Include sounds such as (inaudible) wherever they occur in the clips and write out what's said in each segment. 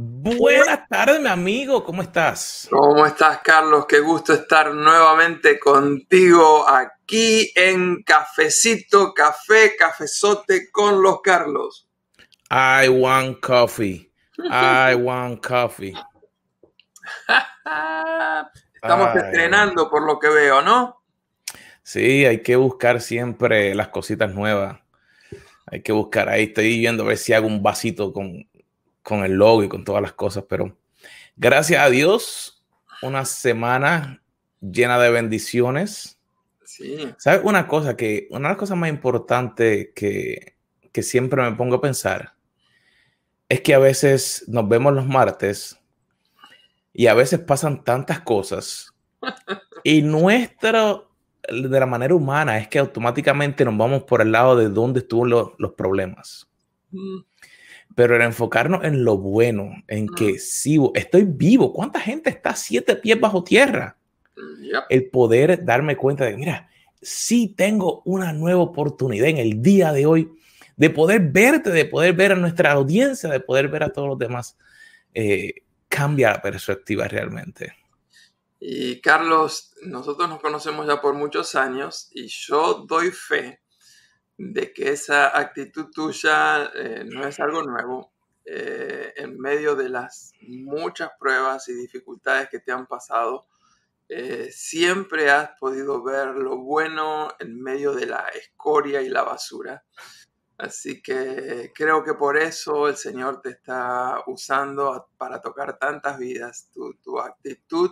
Buenas tardes, mi amigo, ¿cómo estás? ¿Cómo estás, Carlos? Qué gusto estar nuevamente contigo aquí en Cafecito, Café, Cafezote con los Carlos. I want coffee. I want coffee. (laughs) Estamos estrenando por lo que veo, ¿no? Sí, hay que buscar siempre las cositas nuevas. Hay que buscar ahí. Estoy viendo a ver si hago un vasito con con el logo y con todas las cosas, pero gracias a Dios, una semana llena de bendiciones. Sí. ¿Sabes una cosa? Que una de las cosas más importantes que, que siempre me pongo a pensar es que a veces nos vemos los martes y a veces pasan tantas cosas (laughs) y nuestro, de la manera humana, es que automáticamente nos vamos por el lado de dónde estuvo los problemas. Mm pero era enfocarnos en lo bueno, en que sí, estoy vivo. ¿Cuánta gente está siete pies bajo tierra? El poder darme cuenta de, mira, sí tengo una nueva oportunidad en el día de hoy de poder verte, de poder ver a nuestra audiencia, de poder ver a todos los demás, eh, cambia la perspectiva realmente. Y Carlos, nosotros nos conocemos ya por muchos años y yo doy fe de que esa actitud tuya eh, no es algo nuevo. Eh, en medio de las muchas pruebas y dificultades que te han pasado, eh, siempre has podido ver lo bueno en medio de la escoria y la basura. Así que creo que por eso el Señor te está usando para tocar tantas vidas. Tu, tu actitud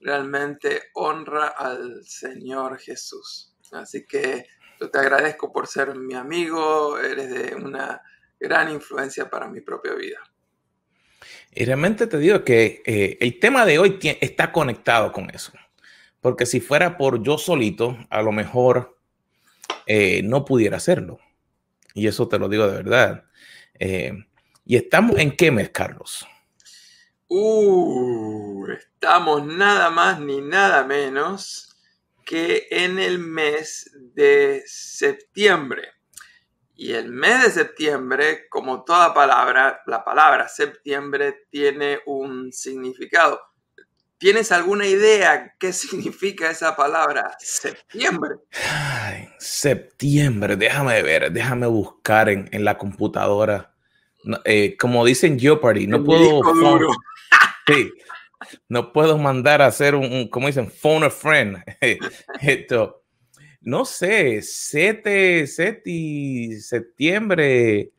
realmente honra al Señor Jesús. Así que yo te agradezco por ser mi amigo, eres de una gran influencia para mi propia vida. Y realmente te digo que eh, el tema de hoy está conectado con eso. Porque si fuera por yo solito, a lo mejor eh, no pudiera hacerlo. Y eso te lo digo de verdad. Eh, ¿Y estamos en qué mes, Carlos? Uh, estamos nada más ni nada menos que en el mes de septiembre. Y el mes de septiembre, como toda palabra, la palabra septiembre tiene un significado. ¿Tienes alguna idea qué significa esa palabra septiembre? septiembre, déjame ver, déjame buscar en, la computadora. Eh, como dicen Jeopardy, no puedo. Sí, no puedo mandar a hacer un, como dicen, phone a friend. (laughs) Esto, no sé, 7, septiembre,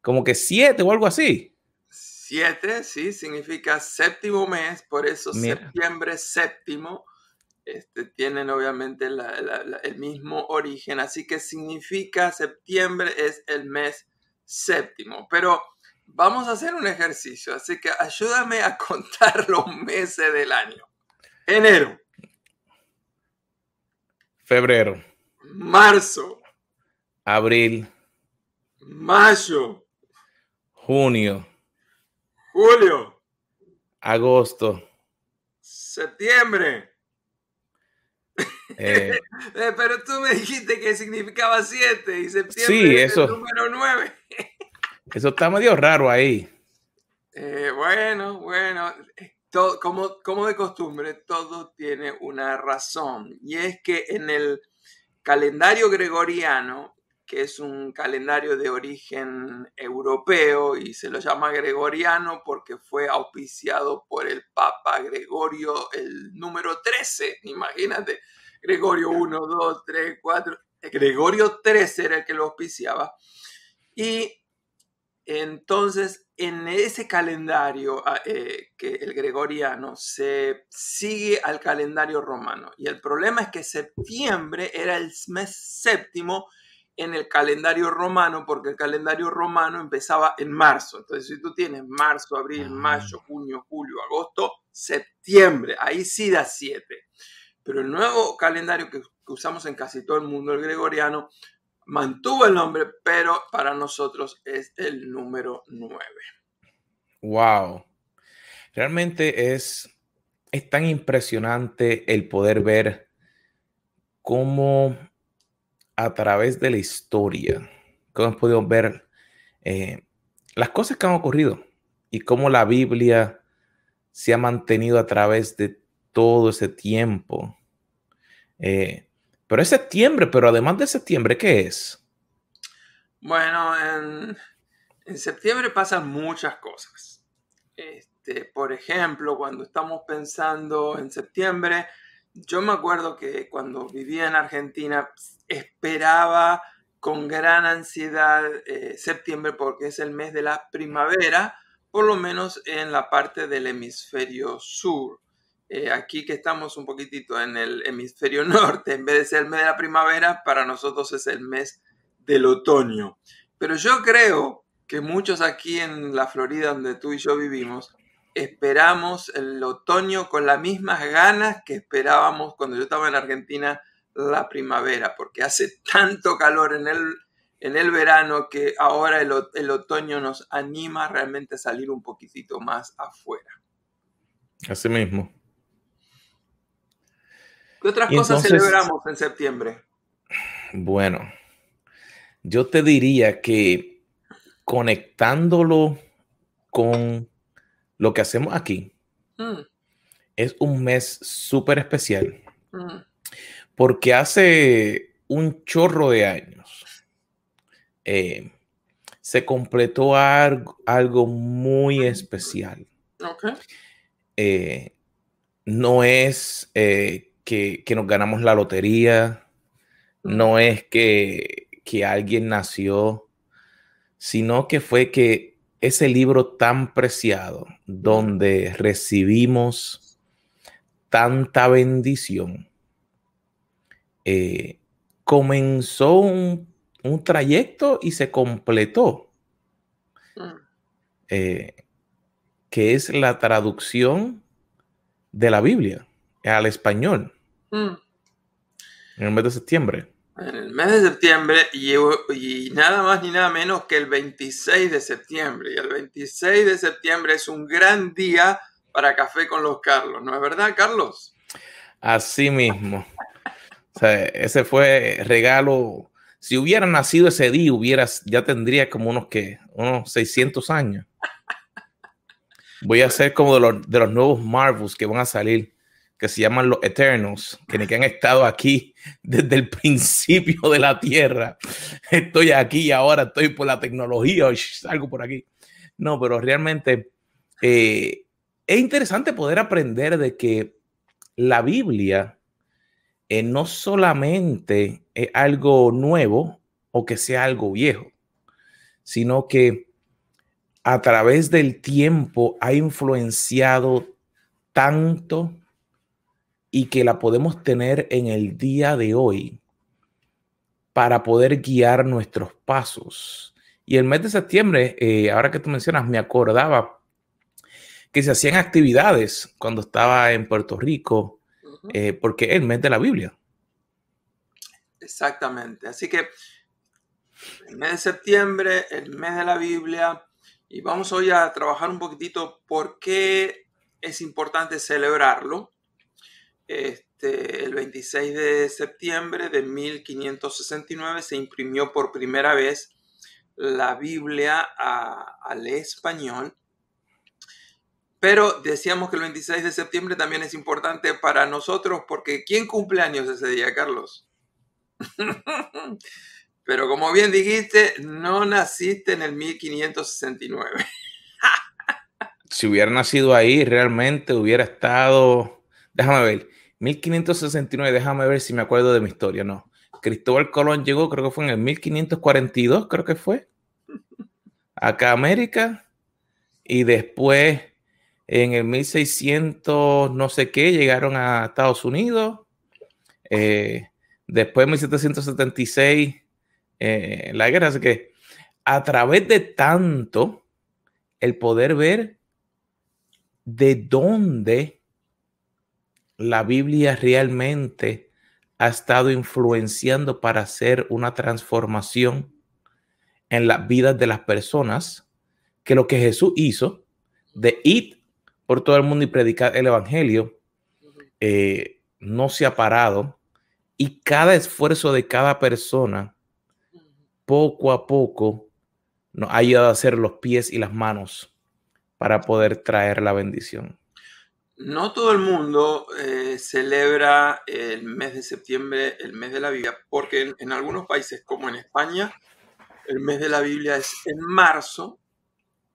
como que 7 o algo así. 7, sí, significa séptimo mes, por eso septiembre séptimo. Este, tienen obviamente el mismo origen, así que significa septiembre es el mes séptimo. Pero vamos a hacer un ejercicio, así que ayúdame a (laughs) contar los meses del año. Enero. Febrero. Marzo. Abril. Mayo. Junio. Julio. Agosto. Septiembre. Eh. (laughs) Eh, pero tú me dijiste que significaba siete y septiembre es el número nueve. (laughs) Eso está medio raro ahí. Eh, bueno, bueno, todo, como, como de costumbre, todo tiene una razón. Y es que en el calendario gregoriano, que es un calendario de origen europeo y se lo llama gregoriano porque fue auspiciado por el Papa Gregorio el número 13, imagínate, Gregorio 1, 2, 3, 4, Gregorio 13 era el que lo auspiciaba. Y entonces, en ese calendario ah, eh, que el gregoriano se sigue al calendario romano. Y el problema es que septiembre era el mes séptimo en el calendario romano, porque el calendario romano empezaba en marzo. Entonces, si tú tienes marzo, abril, ah. mayo, junio, julio, agosto, septiembre, ahí sí da siete. Pero el nuevo calendario que usamos en casi todo el mundo, el gregoriano, mantuvo el nombre, pero para nosotros es el número 9. Wow. Realmente es, es tan impresionante el poder ver cómo a través de la historia, cómo hemos podido ver eh, las cosas que han ocurrido. y cómo la Biblia se ha mantenido a través de todo ese tiempo. Eh, pero es septiembre, pero además de septiembre, ¿qué es? Bueno, en, septiembre pasan muchas cosas. Este, por ejemplo, cuando estamos pensando en septiembre, yo me acuerdo que cuando vivía en Argentina esperaba con gran ansiedad eh, septiembre porque es el mes de la primavera, por lo menos en la parte del hemisferio sur. Eh, aquí que estamos un poquitito en el hemisferio (laughs) norte, en vez de ser el mes de la primavera, para nosotros es el mes del otoño. Pero yo creo que muchos aquí en la Florida, donde tú y yo vivimos, esperamos el otoño con las mismas ganas que esperábamos cuando yo estaba en Argentina la primavera, porque hace tanto calor en el, en el verano que ahora el, el otoño nos anima realmente a salir un poquitito más afuera. Así mismo. ¿Qué otras cosas celebramos en septiembre? Bueno, yo te diría que conectándolo con lo que hacemos aquí, mm. es un mes súper especial. Mm. Porque hace un chorro de años eh, se completó algo, muy especial. Eh, no es eh, que, nos ganamos la lotería, no es que, alguien nació, sino que fue que ese libro tan preciado, donde recibimos tanta bendición, eh, comenzó un, trayecto y se completó, mm. eh, que es la traducción de la Biblia al español. Mm. En el mes de septiembre. En el mes de septiembre y, y, nada más ni nada menos que el 26 de septiembre. Y el 26 de septiembre es un gran día para Café con los Carlos, ¿no es verdad, Carlos? Así mismo. o sea, ese fue regalo. Si hubiera nacido ese día, hubieras, ya tendría como unos que, unos 600 años. Voy a ser como de los, de los nuevos Marvels que van a salir que se llaman los Eternos, que, han estado aquí desde el principio de la Tierra. Estoy aquí y ahora estoy por la tecnología, salgo por aquí. No, pero realmente eh, es interesante poder aprender de que la Biblia eh, no solamente es algo nuevo o que sea algo viejo, sino que a través del tiempo ha influenciado tanto y que la podemos tener en el día de hoy para poder guiar nuestros pasos. Y el mes de septiembre, eh, ahora que tú mencionas, me acordaba que se hacían actividades cuando estaba en Puerto Rico, eh, porque es el mes de la Biblia. Exactamente. Así que el mes de septiembre, el mes de la Biblia, y vamos hoy a trabajar un poquitito por qué es importante celebrarlo este, el 26 de septiembre de 1569 se imprimió por primera vez la Biblia al español. Pero decíamos que el 26 de septiembre también es importante para nosotros porque ¿quién cumple años ese día, Carlos? (laughs) Pero como bien dijiste, no naciste en el 1569. (laughs) si hubiera nacido ahí, realmente hubiera estado, déjame ver, 1569, déjame ver si me acuerdo de mi historia, no. Cristóbal Colón llegó, creo que fue en el 1542, creo que fue, acá a América, y después en el 1600 no sé qué, llegaron a Estados Unidos, eh, después en 1776 eh, la guerra, así que a través de tanto, el poder ver de dónde la Biblia realmente ha estado influenciando para hacer una transformación en las vidas de las personas, que lo que Jesús hizo de ir por todo el mundo y predicar el Evangelio, eh, no se ha parado y cada esfuerzo de cada persona, poco a poco, nos ha ayudado a hacer los pies y las manos para poder traer la bendición? No todo el mundo eh, celebra el mes de septiembre, el mes de la Biblia, porque en, algunos países como en España, el mes de la Biblia es en marzo,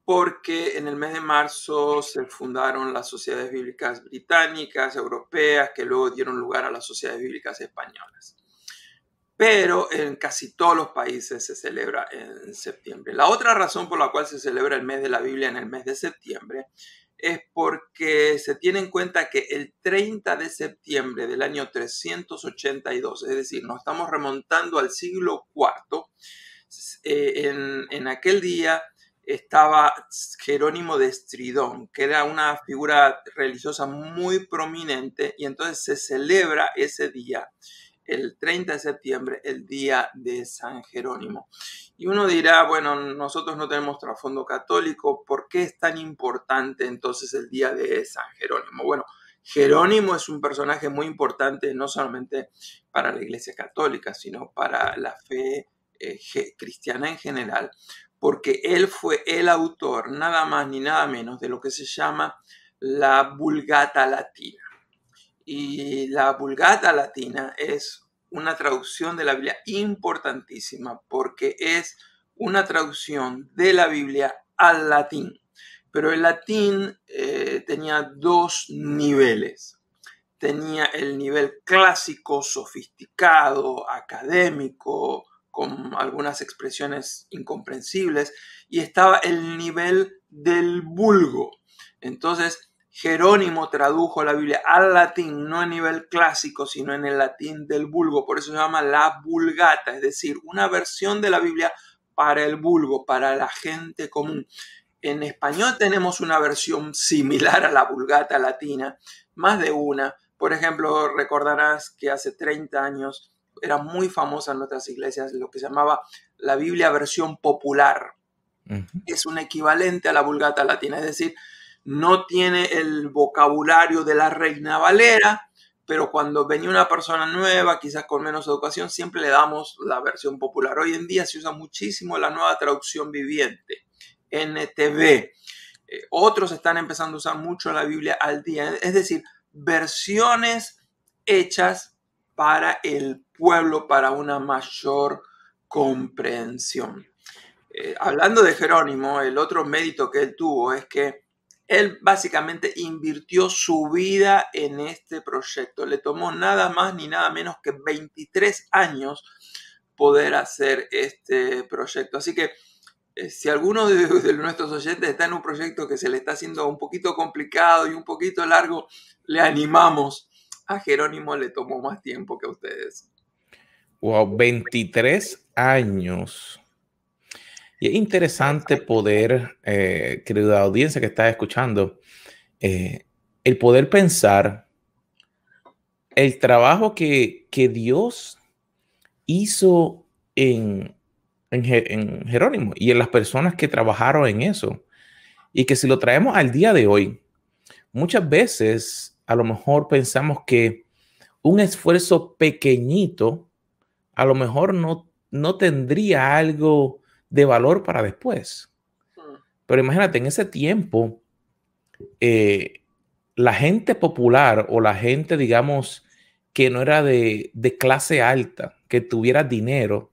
porque en el mes de marzo se fundaron las sociedades bíblicas británicas, europeas, que luego dieron lugar a las sociedades bíblicas españolas. Pero en casi todos los países se celebra en septiembre. La otra razón por la cual se celebra el mes de la Biblia en el mes de septiembre es porque se tiene en cuenta que el 30 de septiembre del año 382, es decir, nos estamos remontando al siglo IV, eh, en, en, aquel día estaba Jerónimo de Estridón, que era una figura religiosa muy prominente, y entonces se celebra ese día el 30 de septiembre, el día de San Jerónimo. Y uno dirá, bueno, nosotros no tenemos trasfondo católico, ¿por qué es tan importante entonces el día de San Jerónimo? Bueno, Jerónimo es un personaje muy importante no solamente para la Iglesia Católica, sino para la fe eh, cristiana en general, porque él fue el autor, nada más ni nada menos, de lo que se llama la Vulgata Latina. Y la Vulgata Latina es una traducción de la Biblia importantísima porque es una traducción de la Biblia al latín. Pero el latín eh, tenía dos niveles. Tenía el nivel clásico, sofisticado, académico, con algunas expresiones incomprensibles, y estaba el nivel del vulgo. Entonces, Jerónimo tradujo la Biblia al latín, no a nivel clásico, sino en el latín del vulgo. Por eso se llama la vulgata, es decir, una versión de la Biblia para el vulgo, para la gente común. En español tenemos una versión similar a la vulgata latina, más de una. Por ejemplo, recordarás que hace 30 años era muy famosa en nuestras iglesias lo que se llamaba la Biblia versión popular. Es un equivalente a la vulgata latina, es decir, no tiene el vocabulario de la reina Valera, pero cuando venía una persona nueva, quizás con menos educación, siempre le damos la versión popular. Hoy en día se usa muchísimo la nueva traducción viviente, NTV. Eh, otros están empezando a usar mucho la Biblia al día, es decir, versiones hechas para el pueblo, para una mayor comprensión. Eh, hablando de Jerónimo, el otro mérito que él tuvo es que él básicamente invirtió su vida en este proyecto. Le tomó nada más ni nada menos que 23 años poder hacer este proyecto. Así que eh, si alguno (laughs) de, nuestros oyentes está en un proyecto que se le está haciendo un poquito complicado y un poquito largo, le animamos. A Jerónimo le tomó más tiempo que a ustedes. Wow, 23 años. Y es interesante poder, eh, querida audiencia que está escuchando, eh, el poder pensar el trabajo que, Dios hizo en, en, Jerónimo y en las personas que trabajaron en eso. Y que si lo traemos al día de hoy, muchas veces a lo mejor pensamos que un esfuerzo pequeñito a lo mejor no, no tendría algo de valor para después. Pero imagínate, en ese tiempo, eh, la gente popular o la gente, digamos, que no era de, clase alta, que tuviera dinero,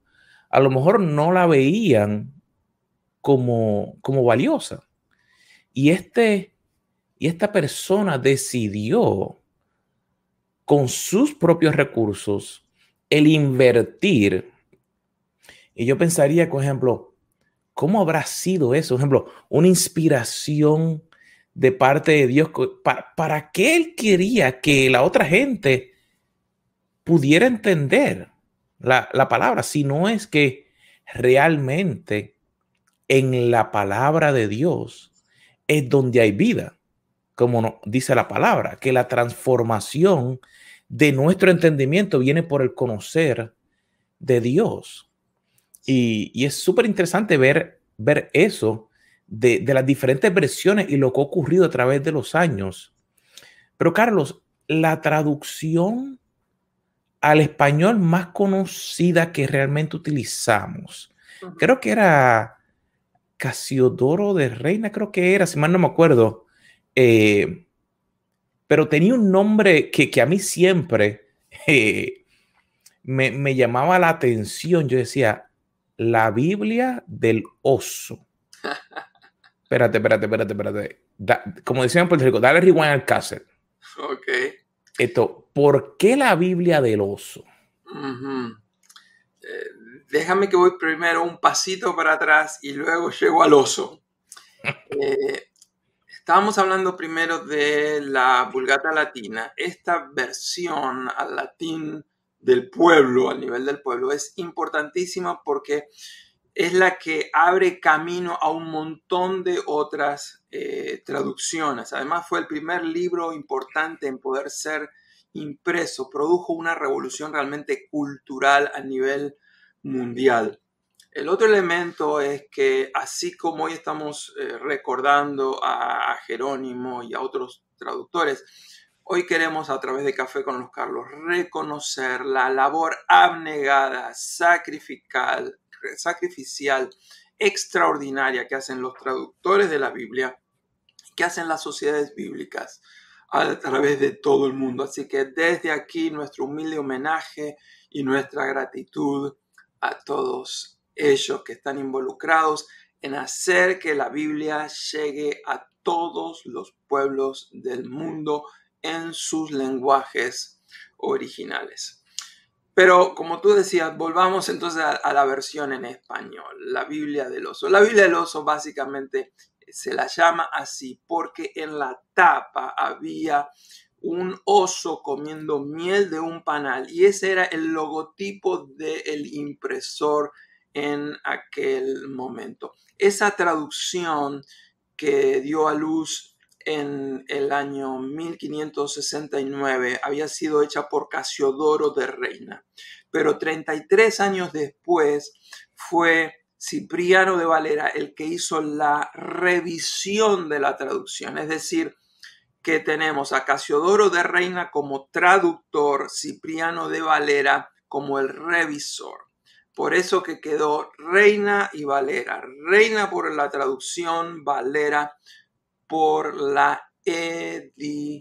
a lo mejor no la veían como, como valiosa. Y, este, y esta persona decidió con sus propios recursos el invertir. Y yo pensaría, por ejemplo, ¿Cómo habrá sido eso? Por ejemplo, una inspiración de parte de Dios. ¿Para, qué Él quería que la otra gente pudiera entender la, la palabra? Si no es que realmente en la palabra de Dios es donde hay vida, como dice la palabra, que la transformación de nuestro entendimiento viene por el conocer de Dios. Y, es súper interesante ver, ver eso de, las diferentes versiones y lo que ha ocurrido a través de los años. Pero Carlos, la traducción al español más conocida que realmente utilizamos, creo que era Casiodoro de Reina, creo que era, si mal no me acuerdo. Eh, pero tenía un nombre que, a mí siempre (laughs) eh, me, me, llamaba la atención. Yo decía, la Biblia del oso. espérate, espérate, espérate, espérate. como decían en Puerto Rico, dale rewind al cassette. Ok. Esto, ¿por qué la Biblia del oso? Eh, déjame que voy primero un pasito para atrás y luego llego al oso. (laughs) Eh, estábamos hablando primero de la Vulgata Latina. Esta versión al latín del pueblo, al nivel del pueblo, es importantísima porque es la que abre camino a un montón de otras eh, traducciones. Además fue el primer libro importante en poder ser impreso. Produjo una revolución realmente cultural a nivel mundial. El otro elemento es que así como hoy estamos eh, recordando a Jerónimo y a otros traductores, Hoy queremos a través de Café con los Carlos reconocer la labor abnegada, sacrificial, extraordinaria que hacen los traductores de la Biblia, que hacen las sociedades bíblicas a través de todo el mundo. Así que desde aquí nuestro humilde homenaje y nuestra gratitud a todos ellos que están involucrados en hacer que la Biblia llegue a todos los pueblos del mundo en sus lenguajes originales. Pero como tú decías, volvamos entonces a, la versión en español, la Biblia del oso. La Biblia del oso básicamente se la llama así porque en la tapa había un oso comiendo miel de un panal y ese era el logotipo del impresor en aquel momento. Esa traducción que dio a luz en el año 1569 había sido hecha por Casiodoro de Reina, pero 33 años después fue Cipriano de Valera el que hizo la revisión de la traducción, es decir, que tenemos a Casiodoro de Reina como traductor, Cipriano de Valera como el revisor. Por eso que quedó Reina y Valera. Reina por la traducción, Valera por la edición.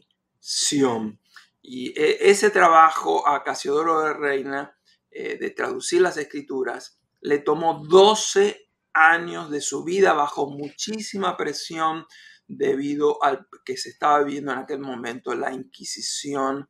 Y e, ese trabajo a Casiodoro de Reina eh, de traducir las escrituras le tomó 12 años de su vida bajo muchísima presión debido al que se estaba viviendo en aquel momento la Inquisición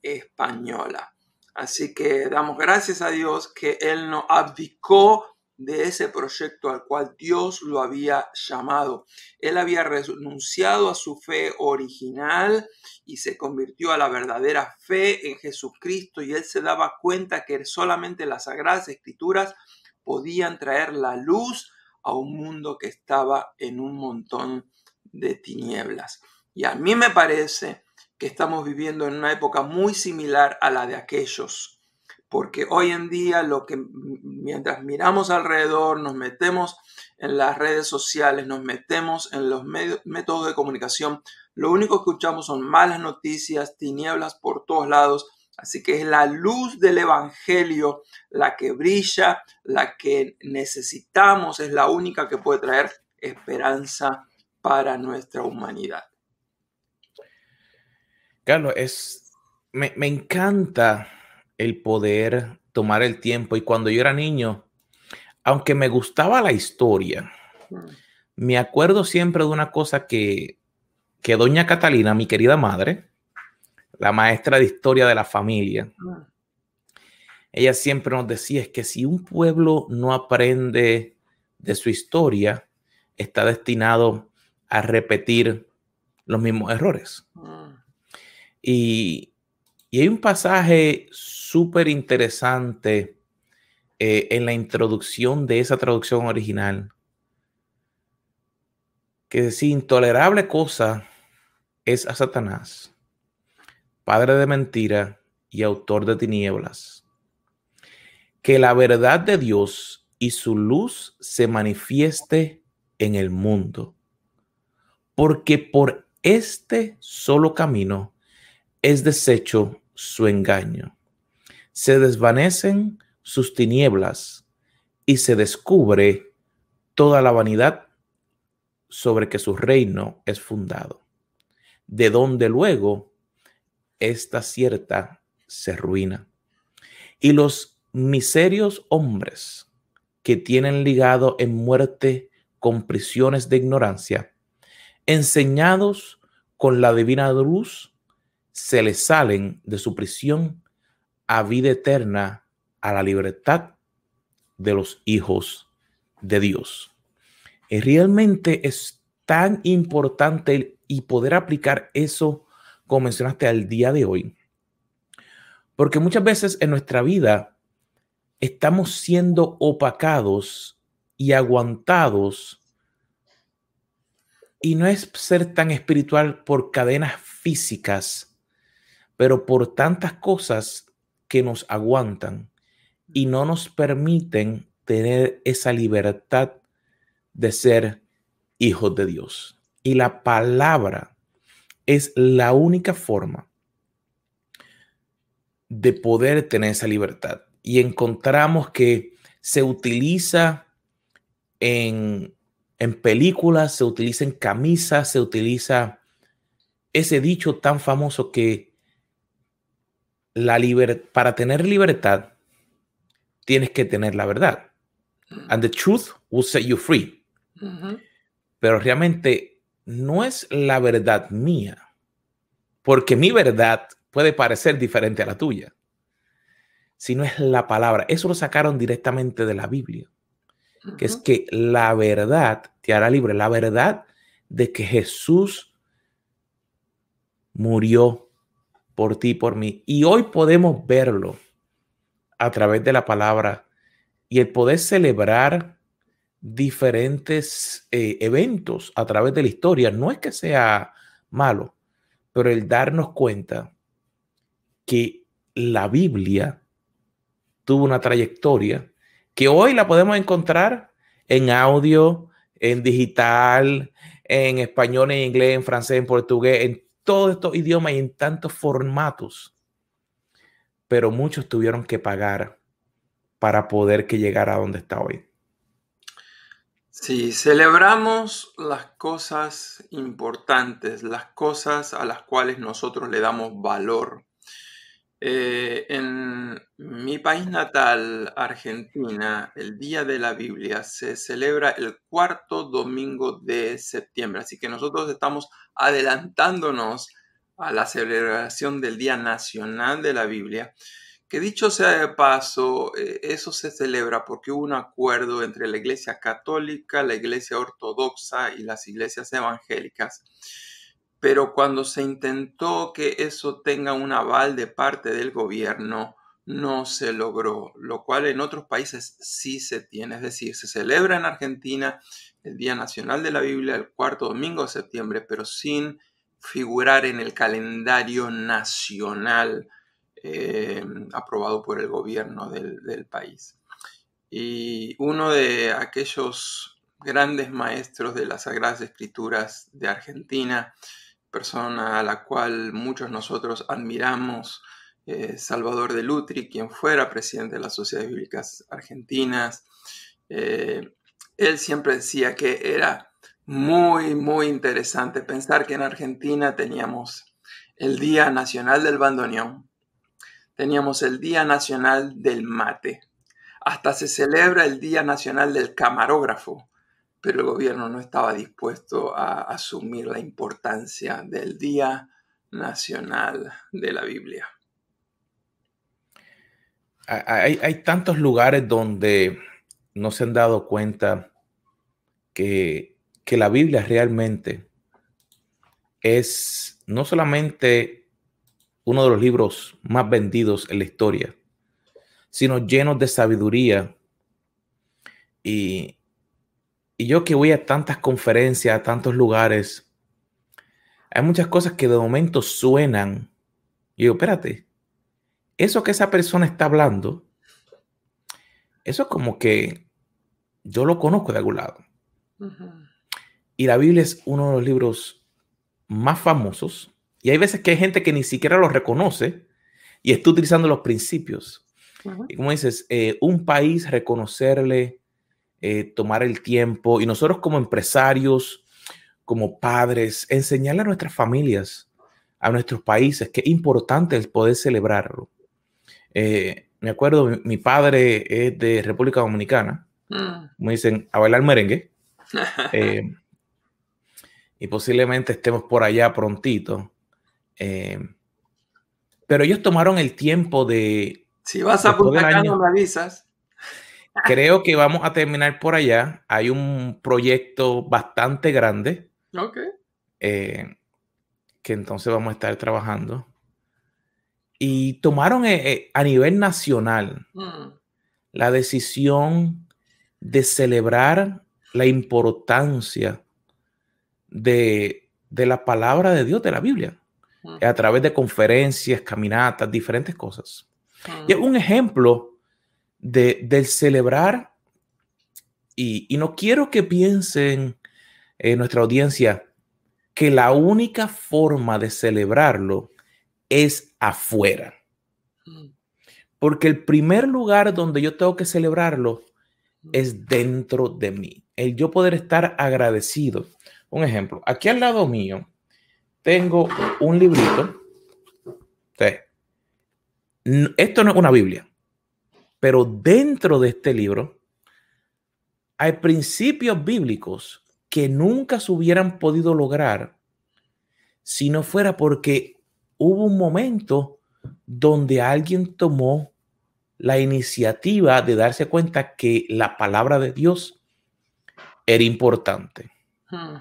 española. Así que damos gracias a Dios que Él no abdicó de ese proyecto al cual Dios lo había llamado. Él había renunciado a su fe original y se convirtió a la verdadera fe en Jesucristo y él se daba cuenta que solamente las sagradas escrituras podían traer la luz a un mundo que estaba en un montón de tinieblas. Y a mí me parece que estamos viviendo en una época muy similar a la de aquellos porque hoy en día lo que mientras miramos alrededor, nos metemos en las redes sociales, nos metemos en los métodos de comunicación, lo único que escuchamos son malas noticias, tinieblas por todos lados. Así que es la luz del Evangelio la que brilla, la que necesitamos, es la única que puede traer esperanza para nuestra humanidad. Carlos, es, me, me encanta el poder tomar el tiempo. Y cuando yo era niño, aunque me gustaba la historia, me acuerdo siempre de una cosa que, que doña Catalina, mi querida madre, la maestra de historia de la familia, ella siempre nos decía es que si un pueblo no aprende de su historia, está destinado a repetir los mismos errores. Y, y hay un pasaje súper interesante eh, en la introducción de esa traducción original. Que si intolerable cosa es a Satanás, padre de mentira y autor de tinieblas. Que la verdad de Dios y su luz se manifieste en el mundo. Porque por este solo camino es deshecho su engaño se desvanecen sus tinieblas y se descubre toda la vanidad sobre que su reino es fundado, de donde luego esta cierta se ruina. Y los miserios hombres que tienen ligado en muerte con prisiones de ignorancia, enseñados con la divina luz, se les salen de su prisión a vida eterna, a la libertad de los hijos de Dios. Y realmente es tan importante y poder aplicar eso, como mencionaste, al día de hoy. Porque muchas veces en nuestra vida estamos siendo opacados y aguantados. Y no es ser tan espiritual por cadenas físicas, pero por tantas cosas que nos aguantan y no nos permiten tener esa libertad de ser hijos de Dios. Y la palabra es la única forma de poder tener esa libertad. Y encontramos que se utiliza en, en películas, se utiliza en camisas, se utiliza ese dicho tan famoso que la para tener libertad tienes que tener la verdad. And the truth will set you free. Pero realmente no es la verdad mía, porque mi verdad puede parecer diferente a la tuya, sino es la palabra. Eso lo sacaron directamente de la Biblia, que es que la verdad te hará libre, la verdad de que Jesús murió por ti, por mí. Y hoy podemos verlo a través de la palabra y el poder celebrar diferentes eh, eventos a través de la historia no es que sea malo, pero el darnos cuenta que la Biblia tuvo una trayectoria que hoy la podemos encontrar en audio, en digital, en español, en inglés, en francés, en portugués, en todos estos idiomas y en tantos formatos. Pero muchos tuvieron que pagar para poder que llegara a donde está hoy. Sí, celebramos las cosas importantes, las cosas a las cuales nosotros le damos valor. Eh, en mi país natal, Argentina, el Día de la Biblia se celebra el cuarto domingo de septiembre, así que nosotros estamos adelantándonos a la celebración del Día Nacional de la Biblia que dicho sea de paso, eh, eso se celebra porque hubo un acuerdo entre la Iglesia Católica, la Iglesia Ortodoxa y las iglesias evangélicas. Pero cuando se intentó que eso tenga un aval de parte del gobierno, no se logró, lo cual en otros países sí se tiene. Es decir, se celebra en Argentina el Día Nacional de la Biblia el cuarto domingo de septiembre, pero sin figurar en el calendario nacional eh, aprobado por el gobierno del, país. Y uno de aquellos grandes maestros de las Sagradas Escrituras de Argentina, persona a la cual muchos nosotros admiramos, eh, Salvador de Lutri, quien fuera presidente de las Sociedades Bíblicas Argentinas, eh, él siempre decía que era muy, muy interesante pensar que en Argentina teníamos el Día Nacional del Bandoneón, teníamos el Día Nacional del Mate. Hasta se celebra el Día Nacional del Camarógrafo, pero el gobierno no estaba dispuesto a asumir la importancia del Día Nacional de la Biblia. Hay, tantos lugares donde no se han dado cuenta que, que la Biblia realmente es no solamente uno de los libros más vendidos en la historia, sino llenos de sabiduría. Y, yo que voy a tantas conferencias, a tantos lugares, hay muchas cosas que de momento suenan. Y digo, espérate, eso que esa persona está hablando, eso es como que yo lo conozco de algún lado. Y la Biblia es uno de los libros más famosos y hay veces que hay gente que ni siquiera lo reconoce y está utilizando los principios. Y como dices, eh, un país reconocerle, eh, tomar el tiempo y nosotros como empresarios, como padres, enseñarle a nuestras familias, a nuestros países, que es importante el poder celebrarlo. Eh, me acuerdo, mi, padre es de República Dominicana, mm. me dicen, a bailar merengue. (laughs) Eh, y posiblemente estemos por allá prontito. Pero ellos tomaron el tiempo de... Si vas a Punta Cana, me avisas. Creo que vamos a terminar por allá. Hay un proyecto bastante grande. Ok. Eh, que entonces vamos a estar trabajando. Y tomaron eh, a nivel nacional mm. la decisión de celebrar la importancia de, la palabra de Dios, de la Biblia, a través de conferencias, caminatas, diferentes cosas. Y es un ejemplo de, del celebrar, y, no quiero que piensen en nuestra audiencia que la única forma de celebrarlo es afuera. Porque el primer lugar donde yo tengo que celebrarlo es dentro de mí. El yo poder estar agradecido un ejemplo, aquí al lado mío tengo un librito. Esto no es una Biblia, pero dentro de este libro hay principios bíblicos que nunca se hubieran podido lograr si no fuera porque hubo un momento donde alguien tomó la iniciativa de darse cuenta que la palabra de Dios era importante. Hmm.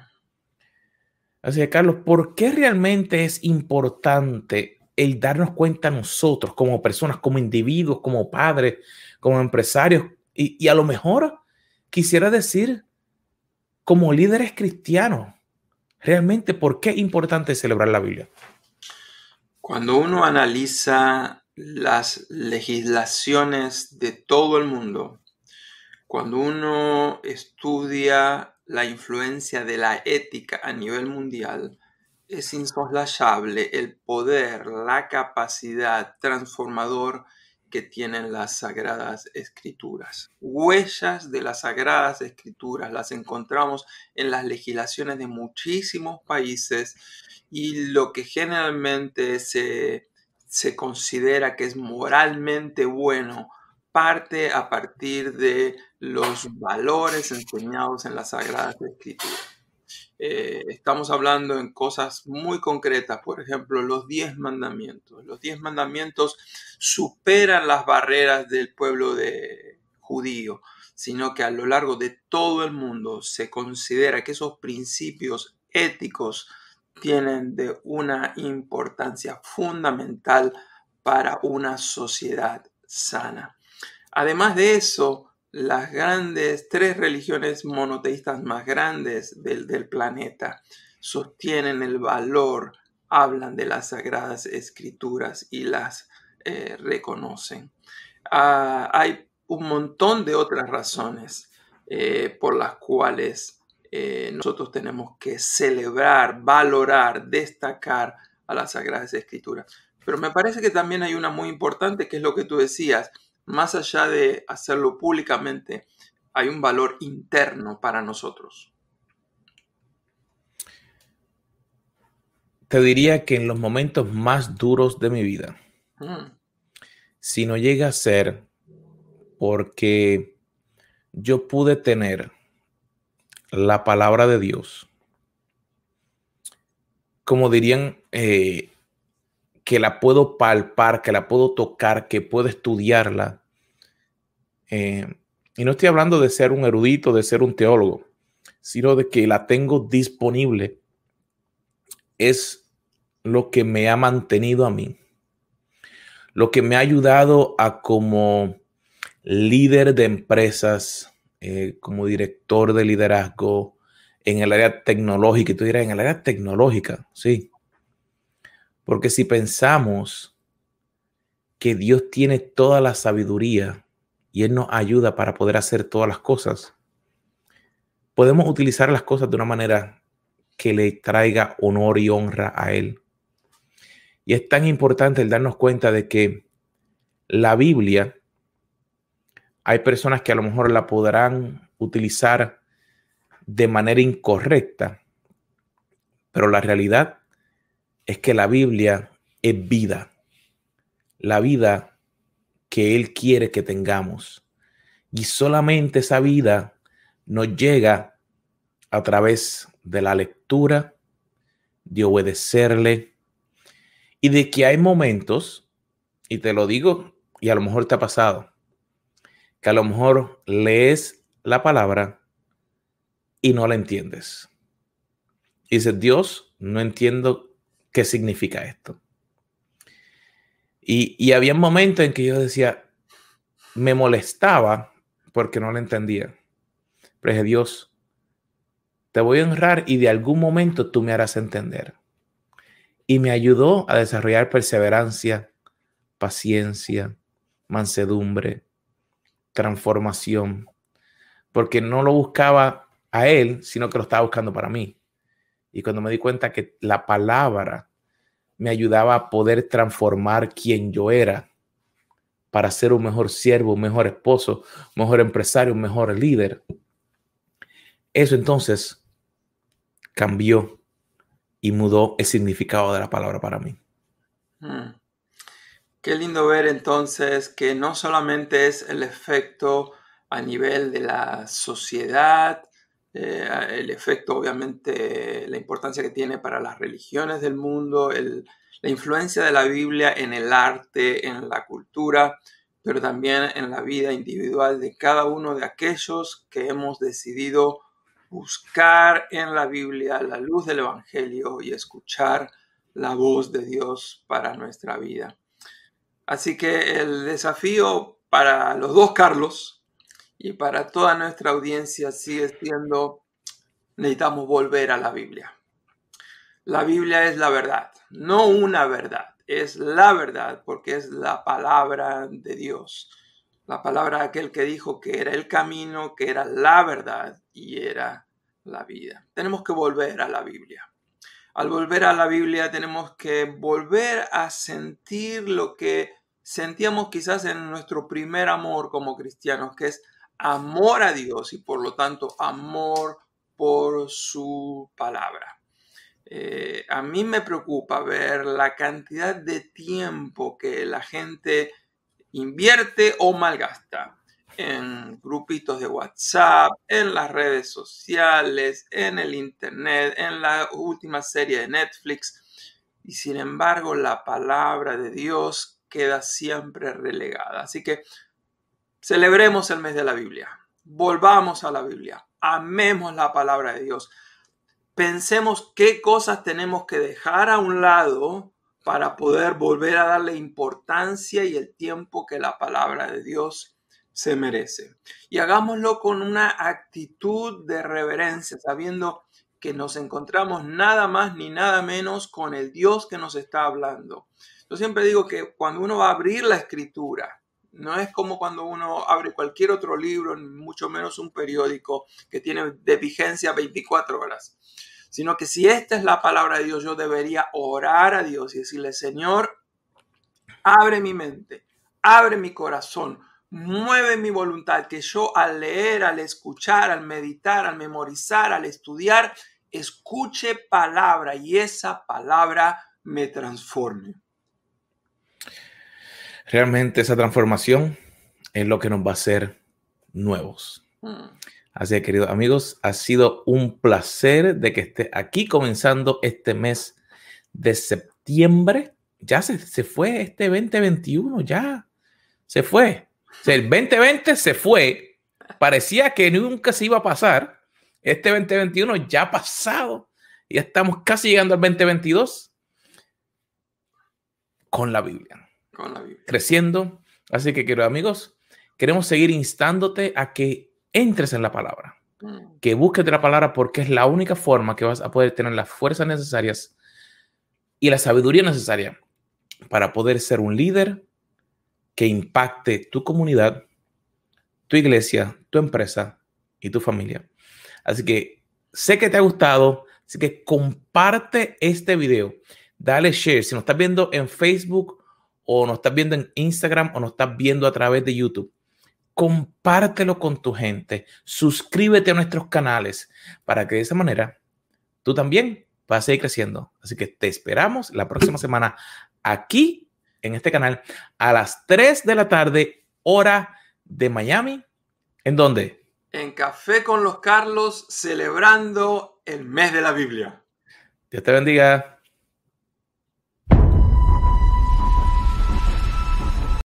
Así que, Carlos, ¿por qué realmente es importante el darnos cuenta nosotros como personas, como individuos, como padres, como empresarios? Y, a lo mejor quisiera decir como líderes cristianos, realmente, ¿por qué es importante celebrar la Biblia? Cuando uno analiza las legislaciones de todo el mundo, cuando uno estudia la influencia de la ética a nivel mundial, es insoslayable el poder, la capacidad transformador que tienen las sagradas escrituras. Huellas de las sagradas escrituras las encontramos en las legislaciones de muchísimos países y lo que generalmente se, se considera que es moralmente bueno parte a partir de los valores enseñados en las Sagradas Escrituras. Eh, estamos hablando en cosas muy concretas, por ejemplo, los diez mandamientos. Los diez mandamientos superan las barreras del pueblo de judío, sino que a lo largo de todo el mundo se considera que esos principios éticos tienen de una importancia fundamental para una sociedad sana. Además de eso, las grandes tres religiones monoteístas más grandes del, planeta sostienen el valor, hablan de las sagradas escrituras y las eh, reconocen. Ah, hay un montón de otras razones eh, por las cuales eh, nosotros tenemos que celebrar, valorar, destacar a las sagradas escrituras. Pero me parece que también hay una muy importante, que es lo que tú decías, más allá de hacerlo públicamente, hay un valor interno para nosotros. Te diría que en los momentos más duros de mi vida, mm. si no llega a ser porque yo pude tener la palabra de Dios, como dirían eh, que la puedo palpar, que la puedo tocar, que puedo estudiarla. Eh, y no estoy hablando de ser un erudito, de ser un teólogo, sino de que la tengo disponible. Es lo que me ha mantenido a mí, lo que me ha ayudado a como líder de empresas, eh, como director de liderazgo en el área tecnológica, tú dirás, en el área tecnológica, sí, porque si pensamos que Dios tiene toda la sabiduría y Él nos ayuda para poder hacer todas las cosas, podemos utilizar las cosas de una manera que le traiga honor y honra a Él. Y es tan importante el darnos cuenta de que la Biblia, hay personas que a lo mejor la podrán utilizar de manera incorrecta, Pero la realidad es que la Biblia es vida. La vida que Él quiere que tengamos. Y solamente esa vida nos llega a través de la lectura, de obedecerle y de que hay momentos, y te lo digo, y a lo mejor te ha pasado, que a lo mejor lees la palabra y no la entiendes. Y dices, Dios, no entiendo qué significa esto. Y, había momentos en que yo decía, me molestaba porque no la entendía. Pero dije, Dios, te voy a honrar y de algún momento tú me harás entender. Y me ayudó a desarrollar perseverancia, paciencia, mansedumbre, transformación, porque no lo buscaba a él, sino que lo estaba buscando para mí. Y cuando me di cuenta que la palabra me ayudaba a poder transformar quien yo era para ser un mejor siervo, un mejor esposo, un mejor empresario, un mejor líder. Eso entonces cambió y mudó el significado de la palabra para mí. Mm. Qué lindo ver entonces que no solamente es el efecto a nivel de la sociedad, eh, el efecto obviamente, la importancia que tiene para las religiones del mundo, la influencia de la Biblia en el arte, en la cultura, pero también en la vida individual de cada uno de aquellos que hemos decidido buscar en la Biblia la luz del Evangelio y escuchar la voz de Dios para nuestra vida. Así que el desafío para los dos Carlos y para toda nuestra audiencia sigue siendo, necesitamos volver a la Biblia. La Biblia es la verdad, no una verdad, es la verdad porque es la palabra de Dios. La palabra de aquel que dijo que era el camino, que era la verdad y era la vida. Tenemos que volver a la Biblia. Al volver a la Biblia tenemos que volver a sentir lo que sentíamos quizás en nuestro primer amor como cristianos, que es amor a Dios y por lo tanto amor por su palabra. Eh, a mí me preocupa ver la cantidad de tiempo que la gente invierte o malgasta en grupitos de WhatsApp, en las redes sociales, en el Internet, en la última serie de Netflix. Y sin embargo, la palabra de Dios queda siempre relegada. Así que celebremos el mes de la Biblia. Volvamos a la Biblia. Amemos la palabra de Dios. Pensemos qué cosas tenemos que dejar a un lado para poder volver a darle importancia y el tiempo que la palabra de Dios se merece. Y hagámoslo con una actitud de reverencia, sabiendo que nos encontramos nada más ni nada menos con el Dios que nos está hablando. Yo siempre digo que cuando uno va a abrir la escritura, no es como cuando uno abre cualquier otro libro, mucho menos un periódico que tiene de vigencia 24 horas, sino que si esta es la palabra de Dios, yo debería orar a Dios y decirle, Señor, abre mi mente, abre mi corazón, mueve mi voluntad, que yo al leer, al escuchar, al meditar, al memorizar, al estudiar, escuche palabra y esa palabra me transforme. Realmente esa transformación es lo que nos va a hacer nuevos. Hmm. Así que, queridos amigos, ha sido un placer de que esté aquí comenzando este mes de septiembre. Ya se, se fue este 2021, ya se fue el 2020 se fue, parecía que nunca se iba a pasar. Este 2021 ya ha pasado y estamos casi llegando al 2022 con la Biblia. Con la Biblia. Creciendo. Así que, queridos amigos, queremos seguir instándote a que entres en la palabra, mm. que busques de la palabra porque es la única forma que vas a poder tener las fuerzas necesarias y la sabiduría necesaria para poder ser un líder que impacte tu comunidad, tu iglesia, tu empresa y tu familia. Así que sé que te ha gustado, así que comparte este video, dale share. Si nos estás viendo en Facebook o nos estás viendo en Instagram o nos estás viendo a través de YouTube, compártelo con tu gente, suscríbete a nuestros canales para que de esa manera tú también va a seguir creciendo. Así que te esperamos la próxima semana aquí en este canal a las 3 de la tarde, hora de Miami. ¿En dónde? En Café con los Carlos, celebrando el mes de la Biblia. Dios te bendiga.